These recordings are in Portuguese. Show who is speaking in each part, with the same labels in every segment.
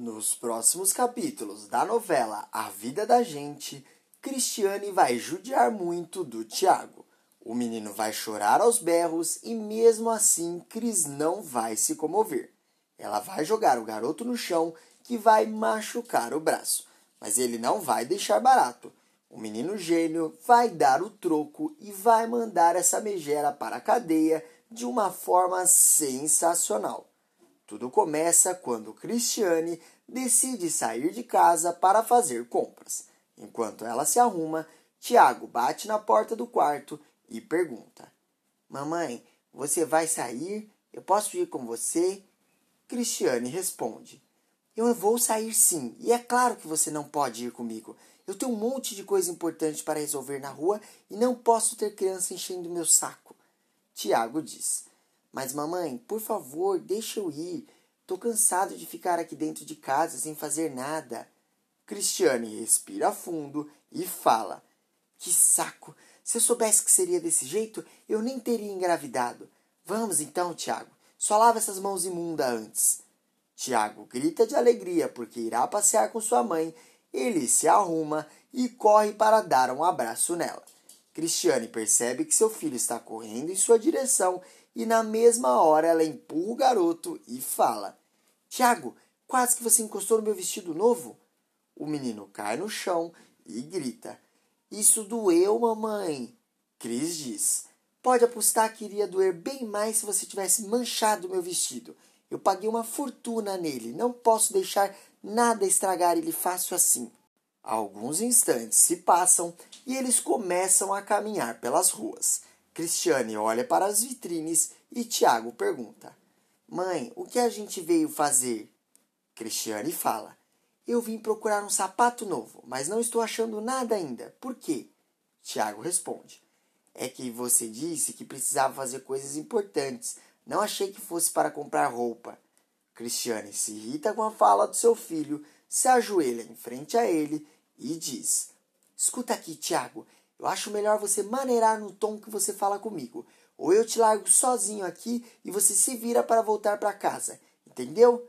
Speaker 1: Nos próximos capítulos da novela A Vida da Gente, Cristiane vai judiar muito do Tiago. O menino vai chorar aos berros e, mesmo assim, Cris não vai se comover. Ela vai jogar o garoto no chão, que vai machucar o braço. Mas ele não vai deixar barato. O menino gênio vai dar o troco e vai mandar essa megera para a cadeia de uma forma sensacional. Tudo começa quando Cristiane decide sair de casa para fazer compras. Enquanto ela se arruma, Tiago bate na porta do quarto e pergunta: Mamãe, você vai sair? Eu posso ir com você? Cristiane responde: Eu vou sair sim, e é claro que você não pode ir comigo. Eu tenho um monte de coisa importante para resolver na rua e não posso ter criança enchendo meu saco. Tiago diz: Mas mamãe, por favor, deixa eu ir. Tô cansado de ficar aqui dentro de casa sem fazer nada. Cristiane respira fundo e fala: Que saco! Se eu soubesse que seria desse jeito, eu nem teria engravidado. Vamos então, Tiago. Só lava essas mãos imundas antes. Tiago grita de alegria porque irá passear com sua mãe. Ele se arruma e corre para dar um abraço nela. Cristiane percebe que seu filho está correndo em sua direção e na mesma hora ela empurra o garoto e fala: Tiago, quase que você encostou no meu vestido novo. O menino cai no chão e grita: Isso doeu, mamãe. Cris diz: Pode apostar que iria doer bem mais se você tivesse manchado meu vestido. Eu paguei uma fortuna nele, não posso deixar nada estragar ele fácil assim. Alguns instantes se passam e eles começam a caminhar pelas ruas. Cristiane olha para as vitrines e Tiago pergunta: Mãe, o que a gente veio fazer? Cristiane fala: Eu vim procurar um sapato novo, mas não estou achando nada ainda. Por quê? Tiago responde: É que você disse que precisava fazer coisas importantes. Não achei que fosse para comprar roupa. Cristiane se irrita com a fala do seu filho, se ajoelha em frente a ele e diz: Escuta aqui, Tiago, eu acho melhor você maneirar no tom que você fala comigo. Ou eu te largo sozinho aqui e você se vira para voltar para casa. Entendeu?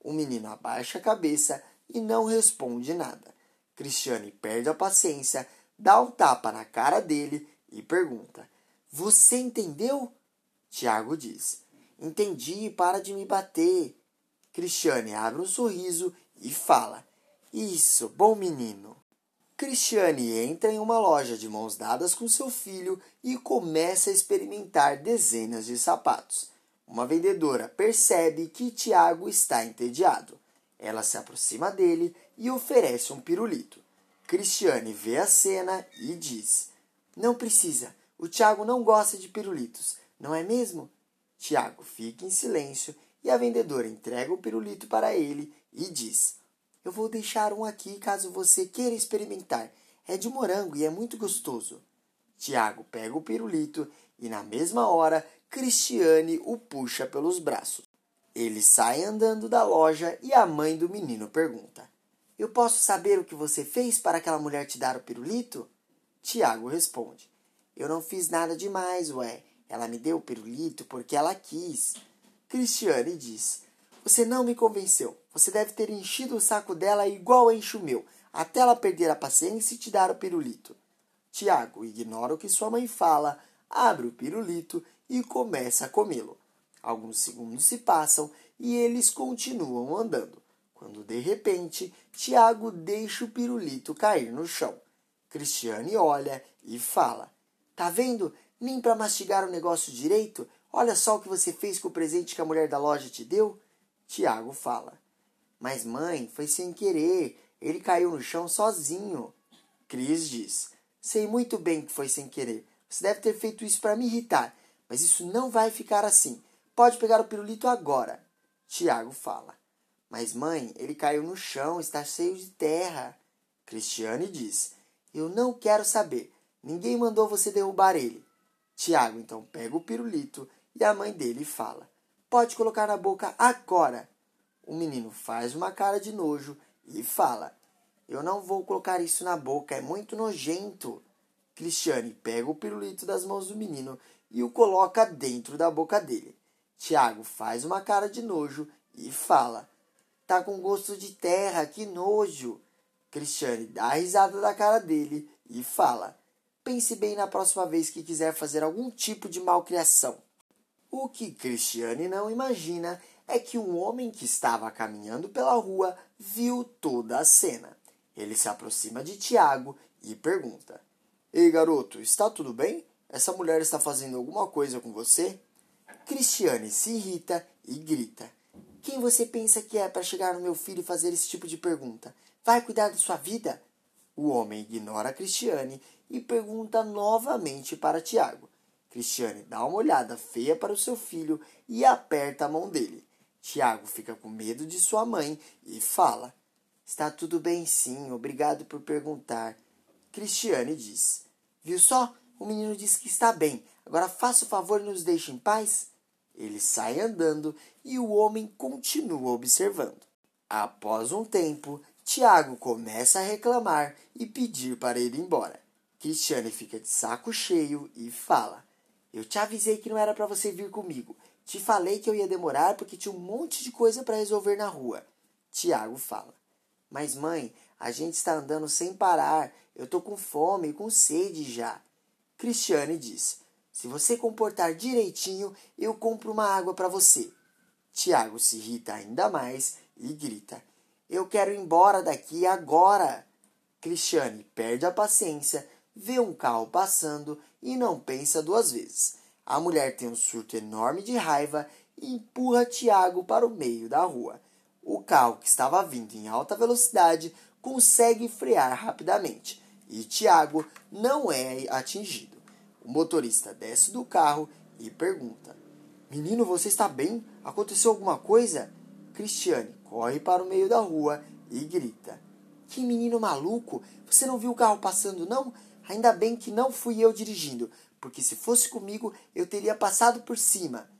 Speaker 1: O menino abaixa a cabeça e não responde nada. Cristiane perde a paciência, dá um tapa na cara dele e pergunta: Você entendeu? Tiago diz: Entendi, para de me bater. Cristiane abre um sorriso e fala: isso, bom menino. Cristiane entra em uma loja de mãos dadas com seu filho e começa a experimentar dezenas de sapatos. Uma vendedora percebe que Tiago está entediado. Ela se aproxima dele e oferece um pirulito. Cristiane vê a cena e diz: Não precisa, o Tiago não gosta de pirulitos, não é mesmo? Tiago fica em silêncio e a vendedora entrega o pirulito para ele e diz: eu vou deixar um aqui caso você queira experimentar. É de morango e é muito gostoso. Tiago pega o pirulito e, na mesma hora, Cristiane o puxa pelos braços. Ele sai andando da loja e a mãe do menino pergunta: Eu posso saber o que você fez para aquela mulher te dar o pirulito? Tiago responde: Eu não fiz nada demais, ué. Ela me deu o pirulito porque ela quis. Cristiane diz: Você não me convenceu. Você deve ter enchido o saco dela igual enche o meu, até ela perder a paciência e te dar o pirulito. Tiago ignora o que sua mãe fala, abre o pirulito e começa a comê-lo. Alguns segundos se passam e eles continuam andando, quando de repente Tiago deixa o pirulito cair no chão. Cristiane olha e fala: Tá vendo? Nem para mastigar o negócio direito? Olha só o que você fez com o presente que a mulher da loja te deu. Tiago fala: mas, mãe, foi sem querer. Ele caiu no chão sozinho. Cris diz: Sei muito bem que foi sem querer. Você deve ter feito isso para me irritar. Mas isso não vai ficar assim. Pode pegar o pirulito agora. Tiago fala: Mas, mãe, ele caiu no chão, está cheio de terra. Cristiane diz: Eu não quero saber. Ninguém mandou você derrubar ele. Tiago então pega o pirulito e a mãe dele fala: Pode colocar na boca agora. O menino faz uma cara de nojo e fala: Eu não vou colocar isso na boca, é muito nojento. Cristiane pega o pirulito das mãos do menino e o coloca dentro da boca dele. Tiago faz uma cara de nojo e fala: Tá com gosto de terra, que nojo. Cristiane dá a risada da cara dele e fala: Pense bem na próxima vez que quiser fazer algum tipo de malcriação. O que Cristiane não imagina é que um homem que estava caminhando pela rua viu toda a cena. Ele se aproxima de Tiago e pergunta: Ei, garoto, está tudo bem? Essa mulher está fazendo alguma coisa com você? Cristiane se irrita e grita: Quem você pensa que é para chegar no meu filho e fazer esse tipo de pergunta? Vai cuidar da sua vida? O homem ignora Cristiane e pergunta novamente para Tiago. Cristiane dá uma olhada feia para o seu filho e aperta a mão dele. Tiago fica com medo de sua mãe e fala: Está tudo bem, sim, obrigado por perguntar. Cristiane diz: Viu só? O menino disse que está bem. Agora faça o favor e nos deixe em paz. Ele sai andando e o homem continua observando. Após um tempo, Tiago começa a reclamar e pedir para ir embora. Cristiane fica de saco cheio e fala: Eu te avisei que não era para você vir comigo. Te falei que eu ia demorar porque tinha um monte de coisa para resolver na rua. Tiago fala: Mas mãe, a gente está andando sem parar. Eu tô com fome e com sede já. Cristiane diz: se você comportar direitinho, eu compro uma água para você. Tiago se irrita ainda mais e grita: Eu quero ir embora daqui agora. Cristiane perde a paciência, vê um carro passando e não pensa duas vezes. A mulher tem um surto enorme de raiva e empurra Tiago para o meio da rua. O carro, que estava vindo em alta velocidade, consegue frear rapidamente e Tiago não é atingido. O motorista desce do carro e pergunta: Menino, você está bem? Aconteceu alguma coisa? Cristiane corre para o meio da rua e grita: Que menino maluco! Você não viu o carro passando, não? Ainda bem que não fui eu dirigindo, porque se fosse comigo eu teria passado por cima.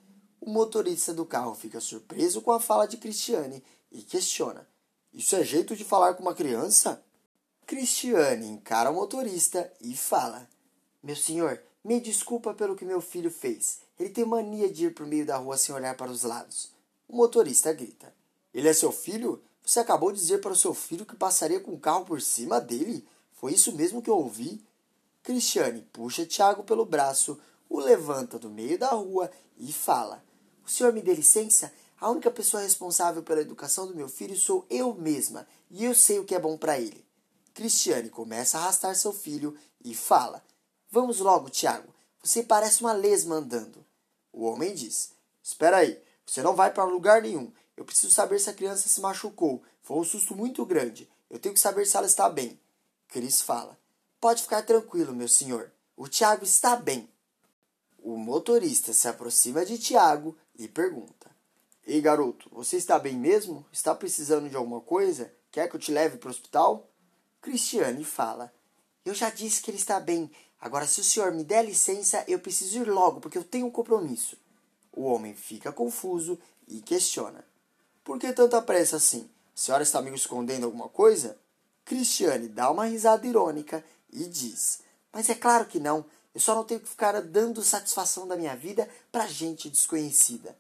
Speaker 1: O motorista do carro fica surpreso com a fala de Cristiane e questiona: Isso é jeito de falar com uma criança? Cristiane encara o motorista e fala: Meu senhor, me desculpa pelo que meu filho fez. Ele tem mania de ir por meio da rua sem olhar para os lados. O motorista grita. Ele é seu filho? Você acabou de dizer para o seu filho que passaria com o carro por cima dele? Foi isso mesmo que eu ouvi? Cristiane puxa Tiago pelo braço, o levanta do meio da rua e fala: O senhor me dê licença? A única pessoa responsável pela educação do meu filho sou eu mesma, e eu sei o que é bom para ele. Cristiane começa a arrastar seu filho e fala: Vamos logo, Tiago. Você parece uma lesma andando. O homem diz: Espera aí, você não vai para lugar nenhum. Eu preciso saber se a criança se machucou. Foi um susto muito grande. Eu tenho que saber se ela está bem. Cris fala: Pode ficar tranquilo, meu senhor. O Tiago está bem. O motorista se aproxima de Tiago e pergunta: Ei, garoto, você está bem mesmo? Está precisando de alguma coisa? Quer que eu te leve para o hospital? Cristiane fala: Eu já disse que ele está bem. Agora, se o senhor me der licença, eu preciso ir logo, porque eu tenho um compromisso. O homem fica confuso e questiona: Por que tanta pressa assim? A senhora está me escondendo alguma coisa? Cristiane dá uma risada irônica e diz: Mas é claro que não. Eu só não tenho que ficar dando satisfação da minha vida para gente desconhecida.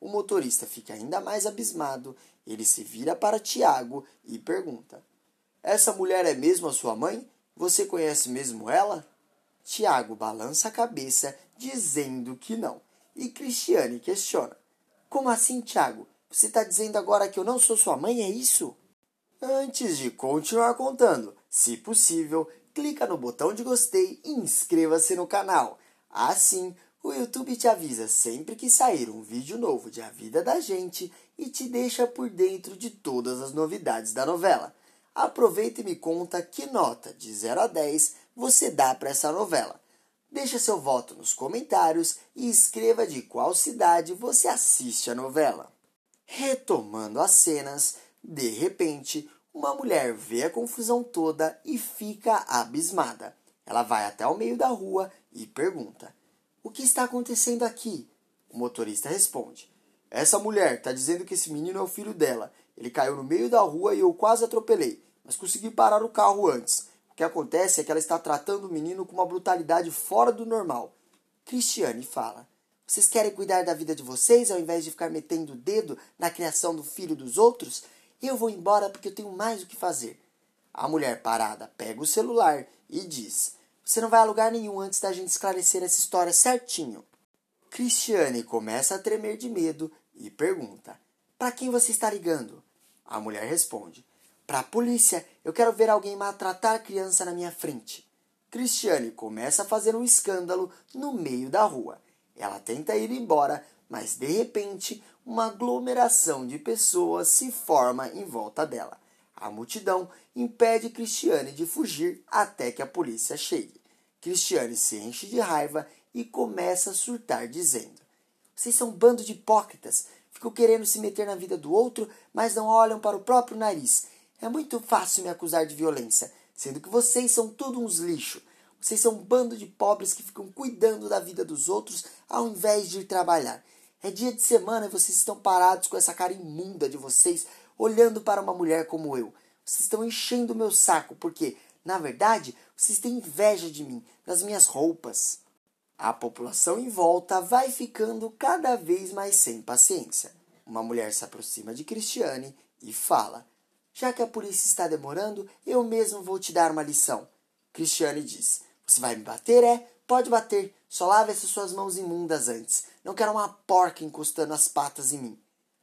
Speaker 1: O motorista fica ainda mais abismado. Ele se vira para Tiago e pergunta: Essa mulher é mesmo a sua mãe? Você conhece mesmo ela? Tiago balança a cabeça, dizendo que não. E Cristiane questiona: Como assim, Tiago? Você está dizendo agora que eu não sou sua mãe, é isso? Antes de continuar contando, se possível, clica no botão de gostei e inscreva-se no canal. Assim, o YouTube te avisa sempre que sair um vídeo novo de A Vida da Gente e te deixa por dentro de todas as novidades da novela. Aproveita e me conta que nota de 0 a 10 você dá para essa novela. Deixa seu voto nos comentários e escreva de qual cidade você assiste a novela. Retomando as cenas, de repente, uma mulher vê a confusão toda e fica abismada. Ela vai até o meio da rua e pergunta: O que está acontecendo aqui? O motorista responde: Essa mulher está dizendo que esse menino é o filho dela. Ele caiu no meio da rua e eu quase atropelei, mas consegui parar o carro antes. O que acontece é que ela está tratando o menino com uma brutalidade fora do normal. Cristiane fala: Vocês querem cuidar da vida de vocês ao invés de ficar metendo o dedo na criação do filho dos outros? Eu vou embora porque eu tenho mais o que fazer. A mulher parada pega o celular e diz: Você não vai a lugar nenhum antes da gente esclarecer essa história certinho. Cristiane começa a tremer de medo e pergunta: Para quem você está ligando? A mulher responde: Para a polícia. Eu quero ver alguém maltratar a criança na minha frente. Cristiane começa a fazer um escândalo no meio da rua. Ela tenta ir embora, mas de repente uma aglomeração de pessoas se forma em volta dela. A multidão impede Cristiane de fugir até que a polícia chegue. Cristiane se enche de raiva e começa a surtar, dizendo: Vocês são um bando de hipócritas. Ficam querendo se meter na vida do outro, mas não olham para o próprio nariz. É muito fácil me acusar de violência, sendo que vocês são todos uns lixo. Vocês são um bando de pobres que ficam cuidando da vida dos outros ao invés de ir trabalhar. É dia de semana e vocês estão parados com essa cara imunda de vocês, olhando para uma mulher como eu. Vocês estão enchendo o meu saco, porque, na verdade, vocês têm inveja de mim, das minhas roupas. A população em volta vai ficando cada vez mais sem paciência. Uma mulher se aproxima de Cristiane e fala: Já que a polícia está demorando, eu mesmo vou te dar uma lição. Cristiane diz: Você vai me bater? É? Pode bater. Só lave essas suas mãos imundas antes. Não quero uma porca encostando as patas em mim.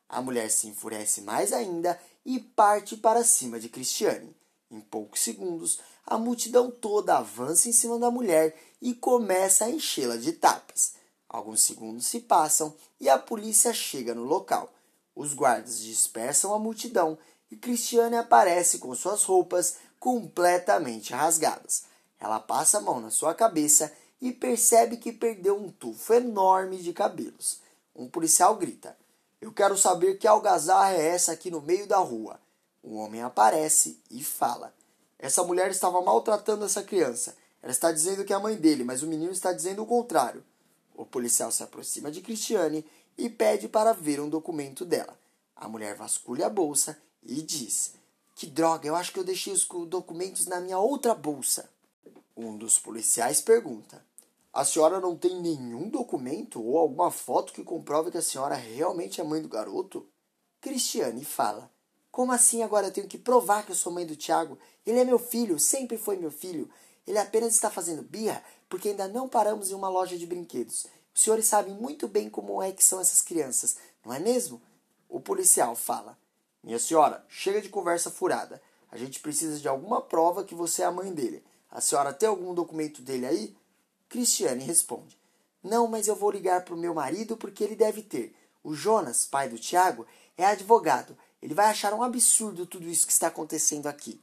Speaker 1: A mulher se enfurece mais ainda e parte para cima de Cristiane. Em poucos segundos, a multidão toda avança em cima da mulher e começa a enchê-la de tapas. Alguns segundos se passam e a polícia chega no local. Os guardas dispersam a multidão e Cristiane aparece com suas roupas completamente rasgadas. Ela passa a mão na sua cabeça e percebe que perdeu um tufo enorme de cabelos. Um policial grita: Eu quero saber que algazarra é essa aqui no meio da rua. Um homem aparece e fala: Essa mulher estava maltratando essa criança. Ela está dizendo que é a mãe dele, mas o menino está dizendo o contrário. O policial se aproxima de Cristiane e pede para ver um documento dela. A mulher vasculha a bolsa e diz: Que droga, eu acho que eu deixei os documentos na minha outra bolsa. Um dos policiais pergunta: a senhora não tem nenhum documento ou alguma foto que comprove que a senhora realmente é mãe do garoto? Cristiane fala: Como assim agora eu tenho que provar que eu sou mãe do Tiago? Ele é meu filho, sempre foi meu filho. Ele apenas está fazendo birra porque ainda não paramos em uma loja de brinquedos. Os senhores sabem muito bem como é que são essas crianças, não é mesmo? O policial fala: Minha senhora, chega de conversa furada. A gente precisa de alguma prova que você é a mãe dele. A senhora tem algum documento dele aí? Cristiane responde: Não, mas eu vou ligar para o meu marido porque ele deve ter. O Jonas, pai do Tiago, é advogado. Ele vai achar um absurdo tudo isso que está acontecendo aqui.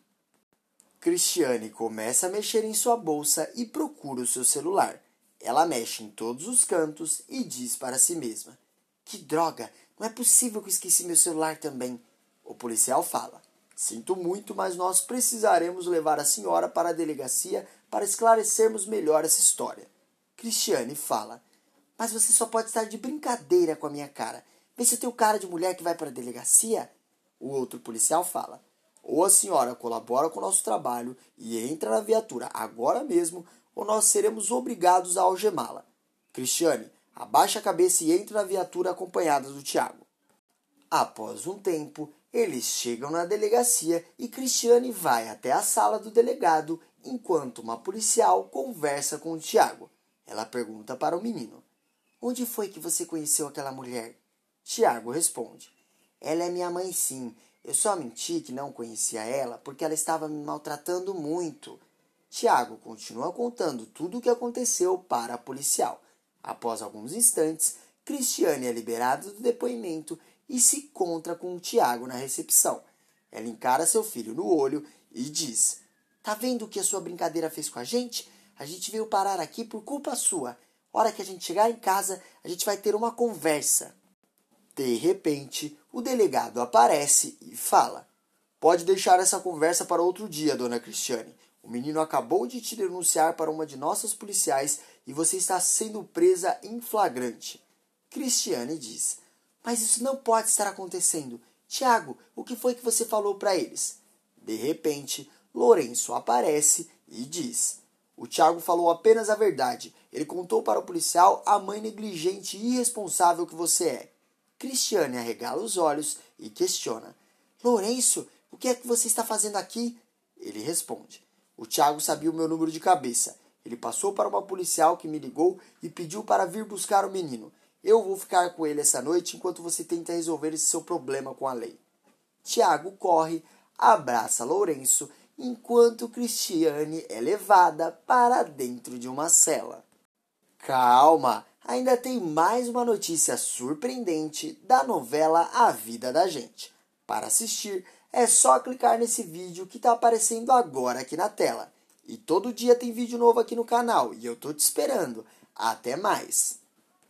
Speaker 1: Cristiane começa a mexer em sua bolsa e procura o seu celular. Ela mexe em todos os cantos e diz para si mesma: Que droga! Não é possível que eu esqueci meu celular também. O policial fala: Sinto muito, mas nós precisaremos levar a senhora para a delegacia para esclarecermos melhor essa história. Cristiane fala: Mas você só pode estar de brincadeira com a minha cara. Vê se eu tenho cara de mulher que vai para a delegacia. O outro policial fala: Ou a senhora colabora com o nosso trabalho e entra na viatura agora mesmo, ou nós seremos obrigados a algemá-la. Cristiane, abaixa a cabeça e entre na viatura acompanhada do Tiago. Após um tempo, eles chegam na delegacia e Cristiane vai até a sala do delegado enquanto uma policial conversa com Tiago. Ela pergunta para o menino: Onde foi que você conheceu aquela mulher? Tiago responde: Ela é minha mãe, sim. Eu só menti que não conhecia ela porque ela estava me maltratando muito. Tiago continua contando tudo o que aconteceu para a policial. Após alguns instantes, Cristiane é liberada do depoimento e se encontra com o Tiago na recepção. Ela encara seu filho no olho e diz: Tá vendo o que a sua brincadeira fez com a gente? A gente veio parar aqui por culpa sua. Hora que a gente chegar em casa, a gente vai ter uma conversa. De repente, o delegado aparece e fala: Pode deixar essa conversa para outro dia, dona Cristiane. O menino acabou de te denunciar para uma de nossas policiais e você está sendo presa em flagrante. Cristiane diz: Mas isso não pode estar acontecendo. Tiago, o que foi que você falou para eles? De repente, Lourenço aparece e diz: O Tiago falou apenas a verdade. Ele contou para o policial a mãe negligente e irresponsável que você é. Cristiane arregala os olhos e questiona: Lourenço, o que é que você está fazendo aqui? Ele responde: O Tiago sabia o meu número de cabeça. Ele passou para uma policial que me ligou e pediu para vir buscar o menino. Eu vou ficar com ele essa noite enquanto você tenta resolver esse seu problema com a lei. Tiago corre, abraça Lourenço, enquanto Cristiane é levada para dentro de uma cela. Calma, ainda tem mais uma notícia surpreendente da novela A Vida da Gente. Para assistir, é só clicar nesse vídeo que está aparecendo agora aqui na tela. E todo dia tem vídeo novo aqui no canal e eu tô te esperando. Até mais!